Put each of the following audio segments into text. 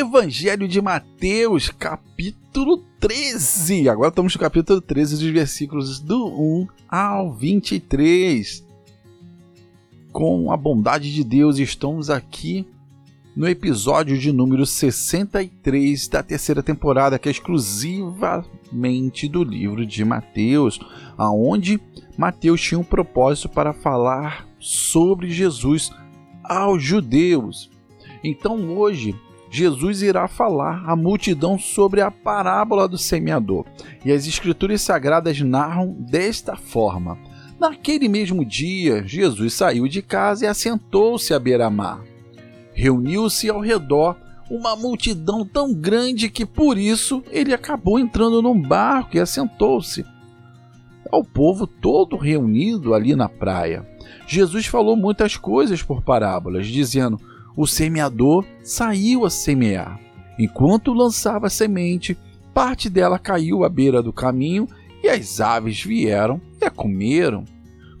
Evangelho de Mateus, capítulo 13. Agora estamos no capítulo 13 dos versículos do 1 ao 23. Com a bondade de Deus, estamos aqui no episódio de número 63 da terceira temporada, que é exclusivamente do livro de Mateus, aonde Mateus tinha um propósito para falar sobre Jesus aos judeus. Então hoje Jesus irá falar à multidão sobre a parábola do semeador. E as escrituras sagradas narram desta forma: Naquele mesmo dia, Jesus saiu de casa e assentou-se à beira-mar. Reuniu-se ao redor uma multidão tão grande que por isso ele acabou entrando num barco e assentou-se. Ao povo todo reunido ali na praia, Jesus falou muitas coisas por parábolas, dizendo: O semeador saiu a semear. Enquanto lançava a semente, parte dela caiu à beira do caminho e as aves vieram e a comeram.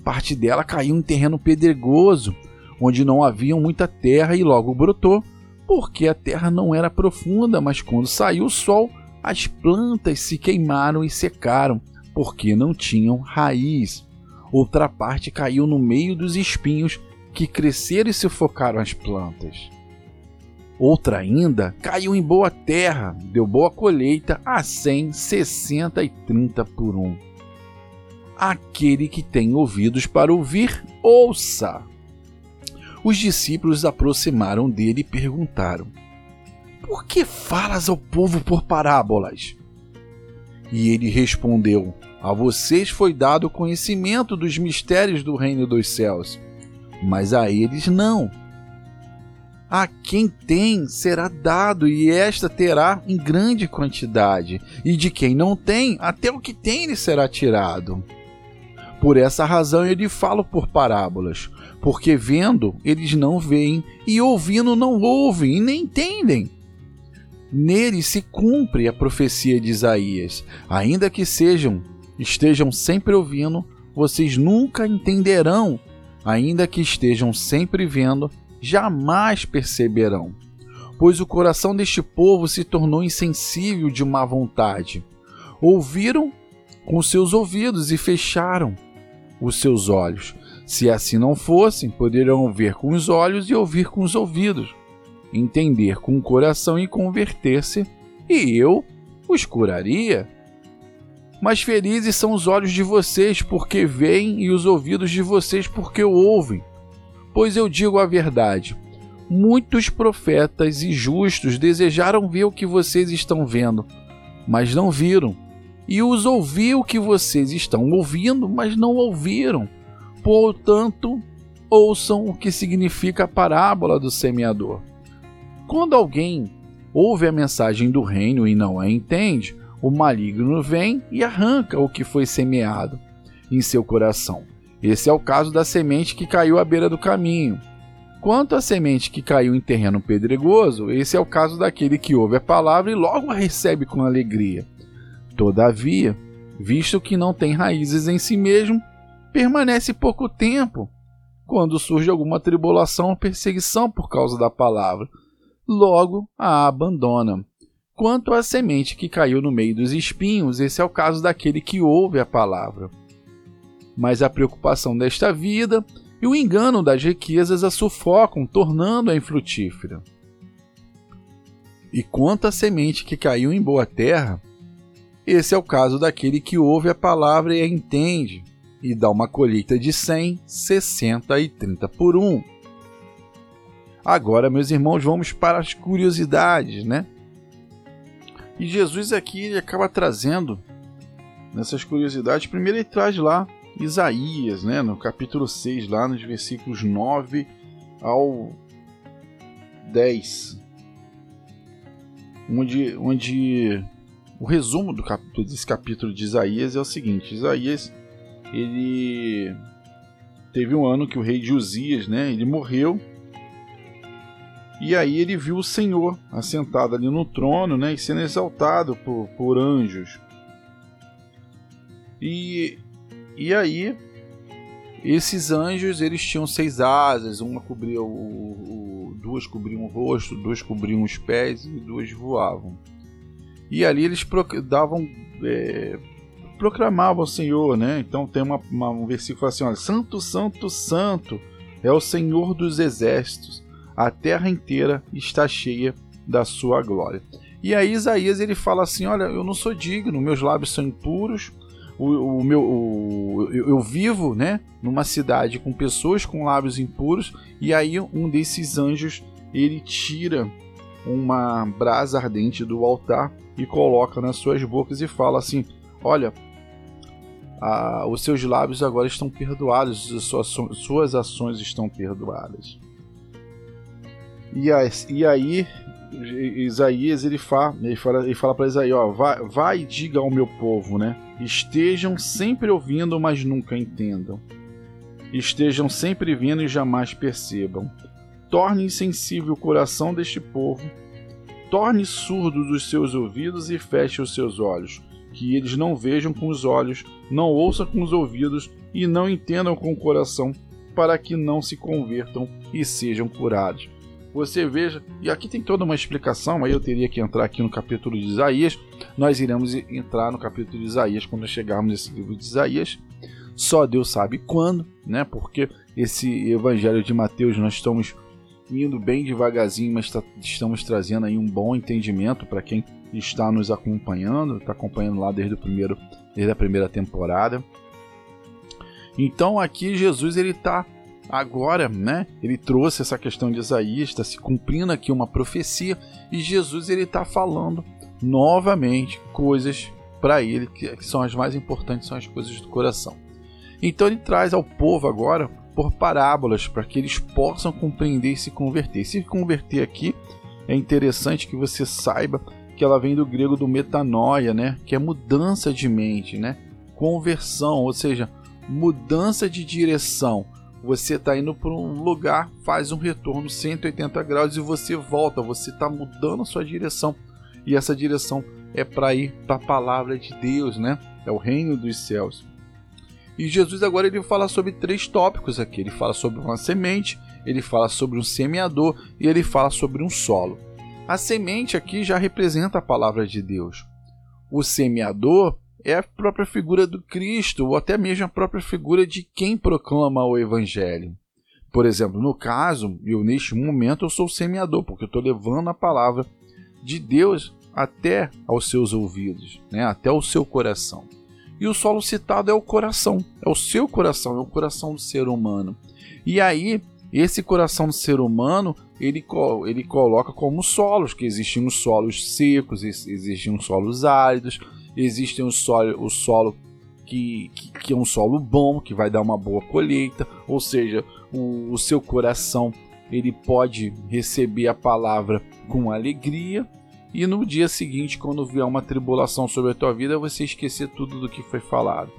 Parte dela caiu em terreno pedregoso, onde não havia muita terra e logo brotou, porque a terra não era profunda, mas quando saiu o sol, as plantas se queimaram e secaram, porque não tinham raiz. Outra parte caiu no meio dos espinhos que cresceram e sufocaram as plantas. Outra ainda caiu em boa terra, deu boa colheita a cem, sessenta e trinta por um. Aquele que tem ouvidos para ouvir, ouça. Os discípulos aproximaram dele e perguntaram: Por que falas ao povo por parábolas? E ele respondeu: A vocês foi dado o conhecimento dos mistérios do reino dos céus, mas a eles não. A quem tem será dado, e esta terá em grande quantidade, e de quem não tem, até o que tem lhe será tirado. Por essa razão ele fala por parábolas, porque vendo eles não veem, e ouvindo não ouvem e nem entendem. Nele se cumpre a profecia de Isaías. Ainda que sejam, estejam sempre ouvindo, vocês nunca entenderão. Ainda que estejam sempre vendo, jamais perceberão. Pois o coração deste povo se tornou insensível de má vontade. Ouviram com seus ouvidos e fecharam os seus olhos. Se assim não fossem, poderiam ver com os olhos e ouvir com os ouvidos entender com o coração e converter-se, e eu os curaria. Mas felizes são os olhos de vocês, porque veem, e os ouvidos de vocês, porque ouvem. Pois eu digo a verdade: muitos profetas e justos desejaram ver o que vocês estão vendo, mas não viram, e os ouvi o que vocês estão ouvindo, mas não ouviram. Portanto, ouçam o que significa a parábola do semeador. Quando alguém ouve a mensagem do reino e não a entende, o maligno vem e arranca o que foi semeado em seu coração. Esse é o caso da semente que caiu à beira do caminho. Quanto à semente que caiu em terreno pedregoso, esse é o caso daquele que ouve a palavra e logo a recebe com alegria. Todavia, visto que não tem raízes em si mesmo, permanece pouco tempo. Quando surge alguma tribulação ou perseguição por causa da palavra, logo a abandona. Quanto à semente que caiu no meio dos espinhos, esse é o caso daquele que ouve a palavra. Mas a preocupação desta vida e o engano das riquezas a sufocam, tornando-a infrutífera. E quanto à semente que caiu em boa terra, esse é o caso daquele que ouve a palavra e a entende, e dá uma colheita de 100, 60 e 30 por um. Agora, meus irmãos, vamos para as curiosidades, né? E Jesus aqui ele acaba trazendo nessas curiosidades. Primeiro ele traz lá Isaías, né, no capítulo 6, lá nos versículos 9 ao 10. Onde, onde o resumo do cap desse capítulo de Isaías é o seguinte: Isaías ele teve um ano que o rei de Uzias, né, ele morreu e aí ele viu o Senhor assentado ali no trono, né, e sendo exaltado por, por anjos. E, e aí esses anjos eles tinham seis asas, uma cobria o, o, duas cobriam o rosto, duas cobriam os pés e duas voavam. E ali eles davam, é, proclamavam o Senhor, né? Então tem uma, uma, um versículo assim: olha, Santo, Santo, Santo é o Senhor dos exércitos, a terra inteira está cheia da sua glória. E aí Isaías ele fala assim: olha, eu não sou digno, meus lábios são impuros, o, o meu, o, eu, eu, vivo, né, numa cidade com pessoas com lábios impuros, e aí um desses anjos ele tira uma brasa ardente do altar e coloca nas suas bocas e fala assim: Olha, os seus lábios agora estão perdoados, as suas, suas ações estão perdoadas. E, e aí Isaías ele fala, ele fala, ele fala para Isaías, ó, vai, vai e diga ao meu povo, né? Estejam sempre ouvindo, mas nunca entendam. Estejam sempre vendo e jamais percebam. Torne insensível o coração deste povo. Torne surdos os seus ouvidos e feche os seus olhos, que eles não vejam com os olhos, não ouçam com os ouvidos e não entendam com o coração, para que não se convertam e sejam curados você veja, e aqui tem toda uma explicação, aí eu teria que entrar aqui no capítulo de Isaías. Nós iremos entrar no capítulo de Isaías quando chegarmos nesse livro de Isaías. Só Deus sabe quando, né? Porque esse evangelho de Mateus nós estamos indo bem devagarzinho, mas tá, estamos trazendo aí um bom entendimento para quem está nos acompanhando, está acompanhando lá desde o primeiro, desde a primeira temporada. Então aqui Jesus ele está Agora, né, ele trouxe essa questão de Isaías, está se cumprindo aqui uma profecia e Jesus ele está falando novamente coisas para ele que, são as mais importantes, são as coisas do coração. Então ele traz ao povo agora por parábolas para que eles possam compreender e se converter. Se converter aqui é interessante que você saiba que ela vem do grego do metanoia, né, que é mudança de mente, né, conversão, ou seja, mudança de direção você está indo para um lugar, faz um retorno 180 graus e você volta, você está mudando a sua direção. E essa direção é para ir para a palavra de Deus, né? É o reino dos céus. E Jesus agora ele fala sobre três tópicos aqui. Ele fala sobre uma semente, ele fala sobre um semeador e ele fala sobre um solo. A semente aqui já representa a palavra de Deus. O semeador é a própria figura do Cristo, ou até mesmo a própria figura de quem proclama o Evangelho. Por exemplo, no caso, eu neste momento eu sou semeador, porque eu estou levando a palavra de Deus até aos seus ouvidos, né? até ao seu coração. E o solo citado é o coração, é o seu coração, é o coração do ser humano. E aí, esse coração do ser humano, ele, ele coloca como solos, que existem os solos secos, existem os solos áridos, existem o solo, o solo que, que, que, é um solo bom, que vai dar uma boa colheita, ou seja, o, o seu coração ele pode receber a palavra com alegria. E no dia seguinte, quando vier uma tribulação sobre a tua vida, você esquecer tudo do que foi falado.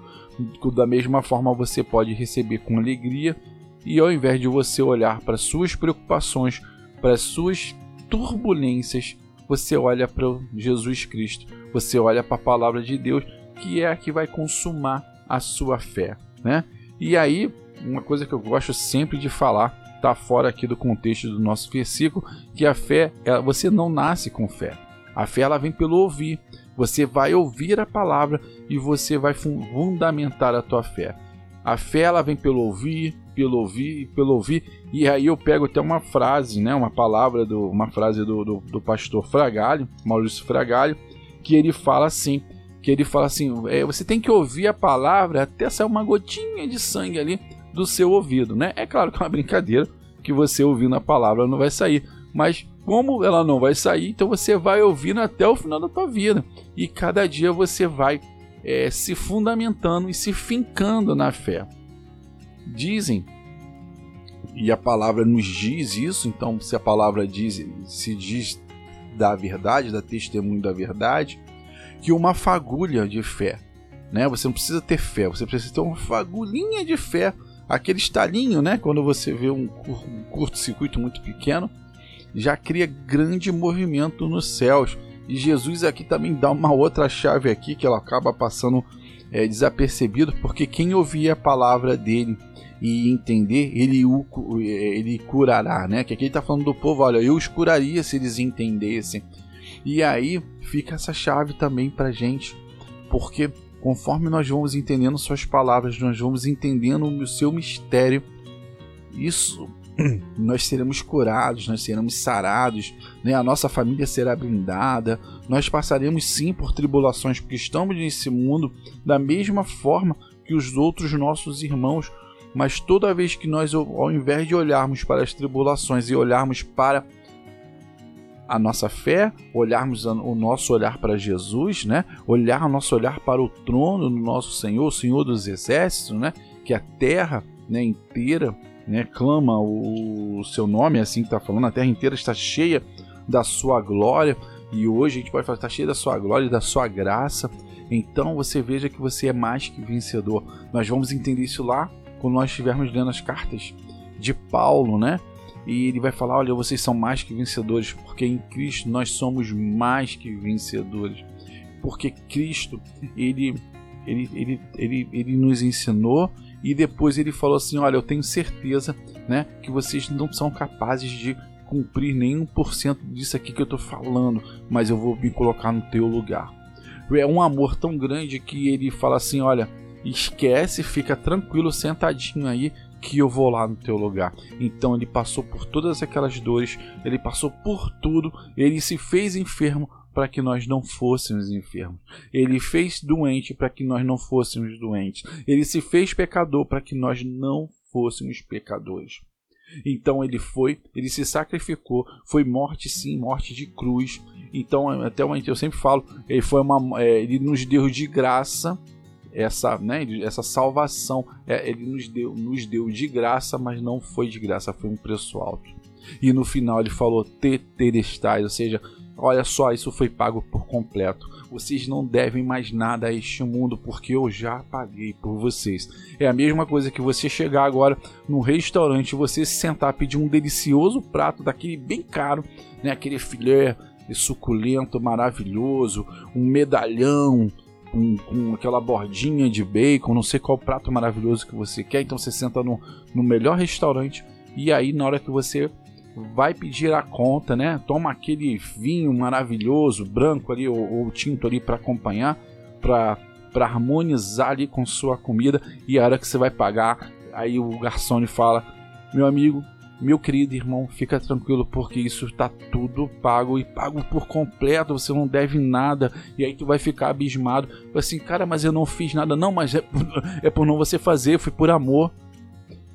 Da mesma forma, você pode receber com alegria. E ao invés de você olhar para suas preocupações, para suas turbulências, você olha para Jesus Cristo, você olha para a palavra de Deus, que é a que vai consumar a sua fé, né? E aí, uma coisa que eu gosto sempre de falar, tá fora aqui do contexto do nosso versículo, que a fé, ela, você não nasce com fé. A fé ela vem pelo ouvir. Você vai ouvir a palavra e você vai fundamentar a tua fé. A fé ela vem pelo ouvir, pelo ouvir, pelo ouvir. E aí eu pego até uma frase, né, uma palavra do, uma frase do, do, do pastor Fragalho, Maurício Fragalho, que ele fala assim, que ele fala assim, é, você tem que ouvir a palavra até sair uma gotinha de sangue ali do seu ouvido, né? É claro que é uma brincadeira que você ouvindo a palavra não vai sair, mas como ela não vai sair, então você vai ouvindo até o final da tua vida e cada dia você vai é, se fundamentando e se fincando na fé. Dizem, e a palavra nos diz isso, então se a palavra diz, se diz da verdade, da testemunho da verdade, que uma fagulha de fé, né? Você não precisa ter fé, você precisa ter uma fagulhinha de fé, aquele estalinho, né? Quando você vê um curto-circuito muito pequeno, já cria grande movimento nos céus e Jesus aqui também dá uma outra chave aqui que ela acaba passando é, desapercebido, porque quem ouvia a palavra dele e entender, ele, o, ele curará, né? Que aqui ele está falando do povo, olha, eu os curaria se eles entendessem. E aí fica essa chave também para gente, porque conforme nós vamos entendendo suas palavras, nós vamos entendendo o seu mistério, isso nós seremos curados, nós seremos sarados, né? a nossa família será blindada, nós passaremos sim por tribulações, porque estamos nesse mundo da mesma forma que os outros nossos irmãos, mas toda vez que nós, ao invés de olharmos para as tribulações e olharmos para a nossa fé, olharmos o nosso olhar para Jesus, né? Olhar o nosso olhar para o trono do nosso Senhor, o Senhor dos exércitos, né? Que a terra, né, inteira né, clama o seu nome, é assim que está falando, a terra inteira está cheia da sua glória, e hoje a gente pode falar, está cheia da sua glória e da sua graça. Então você veja que você é mais que vencedor. Nós vamos entender isso lá quando nós estivermos lendo as cartas de Paulo, né? E ele vai falar: olha, vocês são mais que vencedores, porque em Cristo nós somos mais que vencedores. Porque Cristo, ele, ele, ele, ele, ele nos ensinou e depois ele falou assim: Olha, eu tenho certeza né, que vocês não são capazes de cumprir nem 1% disso aqui que eu estou falando, mas eu vou me colocar no teu lugar. É um amor tão grande que ele fala assim: Olha, esquece, fica tranquilo, sentadinho aí, que eu vou lá no teu lugar. Então ele passou por todas aquelas dores, ele passou por tudo, ele se fez enfermo para que nós não fôssemos enfermos. Ele fez doente para que nós não fôssemos doentes. Ele se fez pecador para que nós não fôssemos pecadores. Então ele foi, ele se sacrificou, foi morte sim, morte de cruz. Então até uma, eu sempre falo, ele foi uma, é, ele nos deu de graça essa, né, essa salvação. É, ele nos deu, nos deu de graça, mas não foi de graça, foi um preço alto. E no final ele falou tetelestais, ou seja, Olha só, isso foi pago por completo. Vocês não devem mais nada a este mundo porque eu já paguei por vocês. É a mesma coisa que você chegar agora num restaurante, você se sentar pedir um delicioso prato daquele bem caro, né, aquele filé suculento, maravilhoso, um medalhão, com, com, aquela bordinha de bacon, não sei qual prato maravilhoso que você quer. Então você senta no, no melhor restaurante e aí na hora que você vai pedir a conta, né? Toma aquele vinho maravilhoso, branco ali ou, ou tinto ali para acompanhar, para para harmonizar ali com sua comida e a hora que você vai pagar, aí o garçom fala: "Meu amigo, meu querido irmão, fica tranquilo porque isso está tudo pago e pago por completo, você não deve nada". E aí tu vai ficar abismado, assim: "Cara, mas eu não fiz nada". Não, mas é por, é por não você fazer, foi por amor.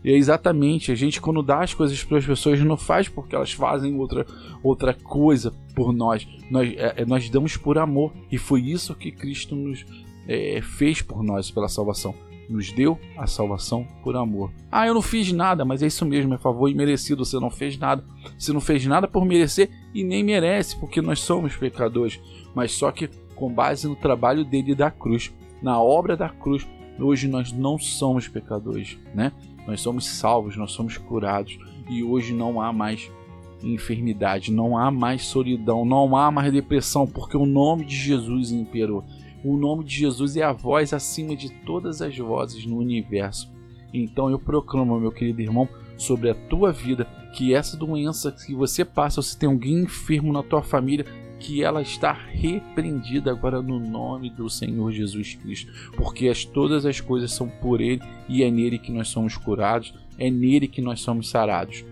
E é exatamente, a gente quando dá as coisas para as pessoas não faz porque elas fazem outra, outra coisa por nós. Nós, é, é, nós damos por amor. E foi isso que Cristo nos é, fez por nós pela salvação. Nos deu a salvação por amor. Ah, eu não fiz nada, mas é isso mesmo, é favor imerecido. Você não fez nada. Você não fez nada por merecer e nem merece, porque nós somos pecadores. Mas só que com base no trabalho dele da cruz, na obra da cruz, hoje nós não somos pecadores, né? Nós somos salvos, nós somos curados e hoje não há mais enfermidade, não há mais solidão, não há mais depressão, porque o nome de Jesus imperou. O nome de Jesus é a voz acima de todas as vozes no universo. Então eu proclamo, meu querido irmão, sobre a tua vida, que essa doença que você passa, ou se tem alguém enfermo na tua família, que ela está repreendida agora no nome do Senhor Jesus Cristo, porque as, todas as coisas são por Ele e é nele que nós somos curados, é nele que nós somos sarados.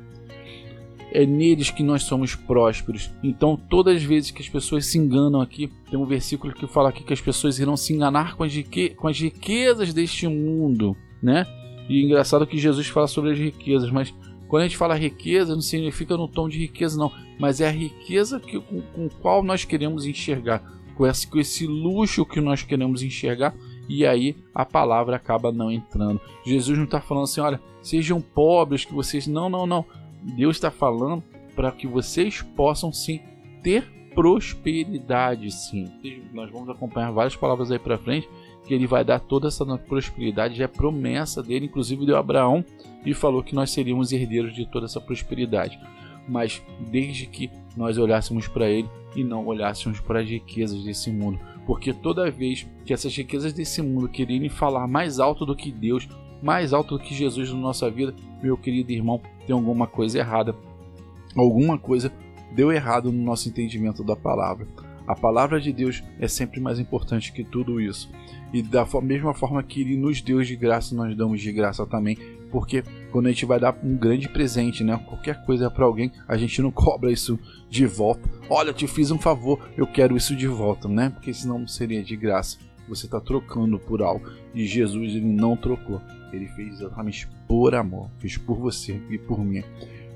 É neles que nós somos prósperos. Então, todas as vezes que as pessoas se enganam aqui, tem um versículo que fala aqui que as pessoas irão se enganar com as, rique com as riquezas deste mundo, né? E é engraçado que Jesus fala sobre as riquezas, mas quando a gente fala riqueza, não significa no tom de riqueza, não, mas é a riqueza que, com, com qual nós queremos enxergar, com esse, com esse luxo que nós queremos enxergar, e aí a palavra acaba não entrando. Jesus não está falando assim, olha, sejam pobres, que vocês. Não, não, não. Deus está falando para que vocês possam sim ter prosperidade, sim. Nós vamos acompanhar várias palavras aí para frente que ele vai dar toda essa prosperidade, é promessa dele, inclusive deu Abraão e falou que nós seríamos herdeiros de toda essa prosperidade. Mas desde que nós olhássemos para ele e não olhássemos para as riquezas desse mundo, porque toda vez que essas riquezas desse mundo quererem falar mais alto do que Deus, mais alto do que Jesus na nossa vida, meu querido irmão, tem alguma coisa errada. Alguma coisa deu errado no nosso entendimento da palavra. A palavra de Deus é sempre mais importante que tudo isso. E da mesma forma que Ele nos deu de graça, nós damos de graça também. Porque quando a gente vai dar um grande presente, né? Qualquer coisa para alguém, a gente não cobra isso de volta. Olha, te fiz um favor, eu quero isso de volta, né? Porque senão não seria de graça. Você está trocando por algo. E Jesus ele não trocou. Ele fez exatamente por amor. Fez por você e por mim.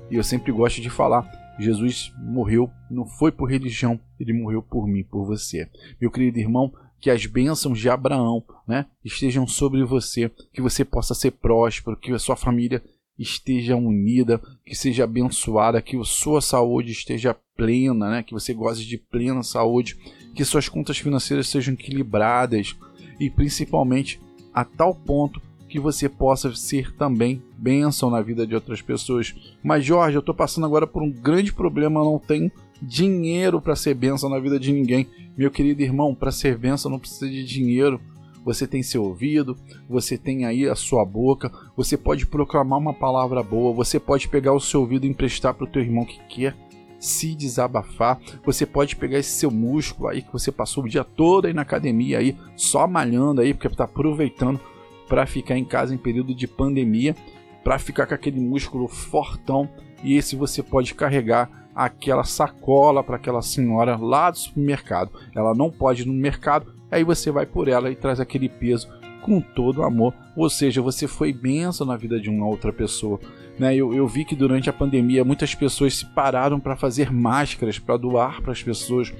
E eu sempre gosto de falar Jesus morreu, não foi por religião, ele morreu por mim, por você. Meu querido irmão, que as bênçãos de Abraão né, estejam sobre você, que você possa ser próspero, que a sua família esteja unida, que seja abençoada, que a sua saúde esteja plena, né, que você goze de plena saúde, que suas contas financeiras sejam equilibradas e principalmente a tal ponto que você possa ser também bênção na vida de outras pessoas. Mas, Jorge, eu estou passando agora por um grande problema, não tenho dinheiro para ser bênção na vida de ninguém. Meu querido irmão, para ser bênção não precisa de dinheiro. Você tem seu ouvido, você tem aí a sua boca, você pode proclamar uma palavra boa, você pode pegar o seu ouvido e emprestar para o teu irmão que quer se desabafar. Você pode pegar esse seu músculo aí que você passou o dia todo aí na academia aí, só malhando aí, porque está aproveitando para ficar em casa em período de pandemia, para ficar com aquele músculo fortão. E esse você pode carregar aquela sacola para aquela senhora lá do supermercado. Ela não pode ir no mercado, aí você vai por ela e traz aquele peso com todo amor. Ou seja, você foi benção na vida de uma outra pessoa. Né? Eu, eu vi que durante a pandemia muitas pessoas se pararam para fazer máscaras, para doar para as pessoas.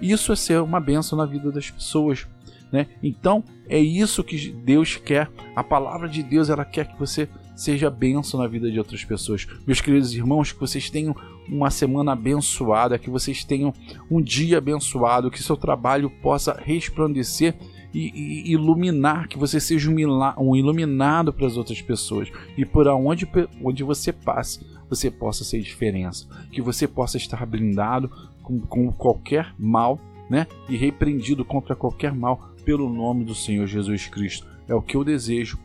Isso é ser uma benção na vida das pessoas. Né? Então é isso que Deus quer. A palavra de Deus ela quer que você seja benção na vida de outras pessoas. Meus queridos irmãos, que vocês tenham uma semana abençoada, que vocês tenham um dia abençoado, que seu trabalho possa resplandecer e, e iluminar, que você seja um, um iluminado para as outras pessoas e por onde, onde você passe, você possa ser diferença, que você possa estar blindado com, com qualquer mal, né? E repreendido contra qualquer mal pelo nome do Senhor Jesus Cristo. É o que eu desejo.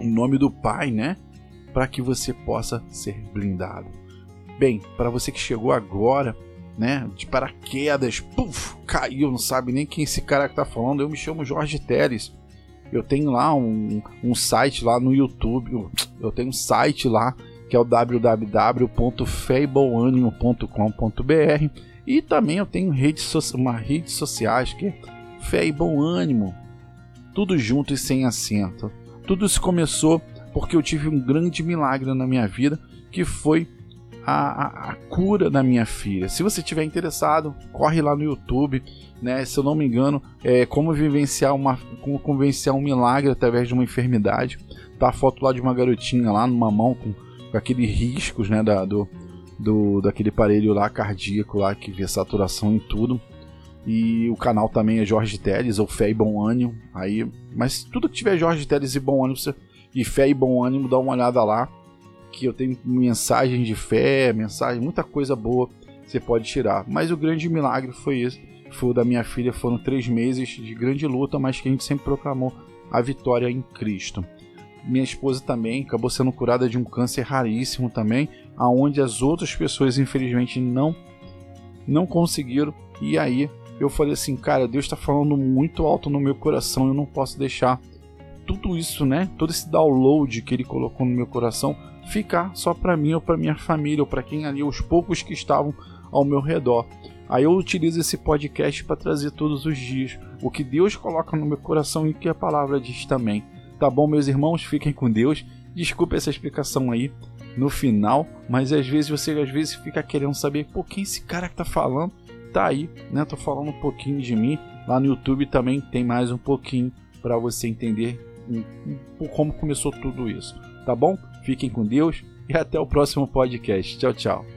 Em nome do Pai, né? Para que você possa ser blindado. Bem, para você que chegou agora, né? De paraquedas, puf, caiu, não sabe nem quem esse cara que tá falando. Eu me chamo Jorge Teres. Eu tenho lá um, um site lá no YouTube. Eu tenho um site lá que é o www.feiboanimo.com.br e também eu tenho so uma rede sociais que é fé e bom ânimo. Tudo junto e sem acento. Tudo isso começou porque eu tive um grande milagre na minha vida, que foi a, a, a cura da minha filha. Se você estiver interessado, corre lá no YouTube, né? Se eu não me engano, é como vivenciar uma, como convencer um milagre através de uma enfermidade. Tá a foto lá de uma garotinha lá numa mão com, com aqueles riscos, né? Da, do, do, daquele aparelho lá cardíaco lá que vê saturação em tudo. E o canal também é Jorge Teles ou Fé e Bom Ânimo. Aí, mas tudo que tiver Jorge Teles e Bom Ânimo você, e Fé e Bom Ânimo, dá uma olhada lá. Que eu tenho mensagem de fé, mensagem, muita coisa boa você pode tirar. Mas o grande milagre foi esse. Foi o da minha filha, foram três meses de grande luta, mas que a gente sempre proclamou a vitória em Cristo. Minha esposa também acabou sendo curada de um câncer raríssimo também, aonde as outras pessoas infelizmente não não conseguiram. E aí eu falei assim, cara, Deus está falando muito alto no meu coração, eu não posso deixar tudo isso, né? Todo esse download que ele colocou no meu coração ficar só para mim ou para minha família ou para quem ali os poucos que estavam ao meu redor. Aí eu utilizo esse podcast para trazer todos os dias o que Deus coloca no meu coração e o que a palavra diz também. Tá bom, meus irmãos? Fiquem com Deus. Desculpe essa explicação aí no final, mas às vezes você às vezes fica querendo saber por quem esse cara que tá falando tá aí, né? Tô falando um pouquinho de mim. Lá no YouTube também tem mais um pouquinho para você entender como começou tudo isso. Tá bom? Fiquem com Deus e até o próximo podcast. Tchau, tchau.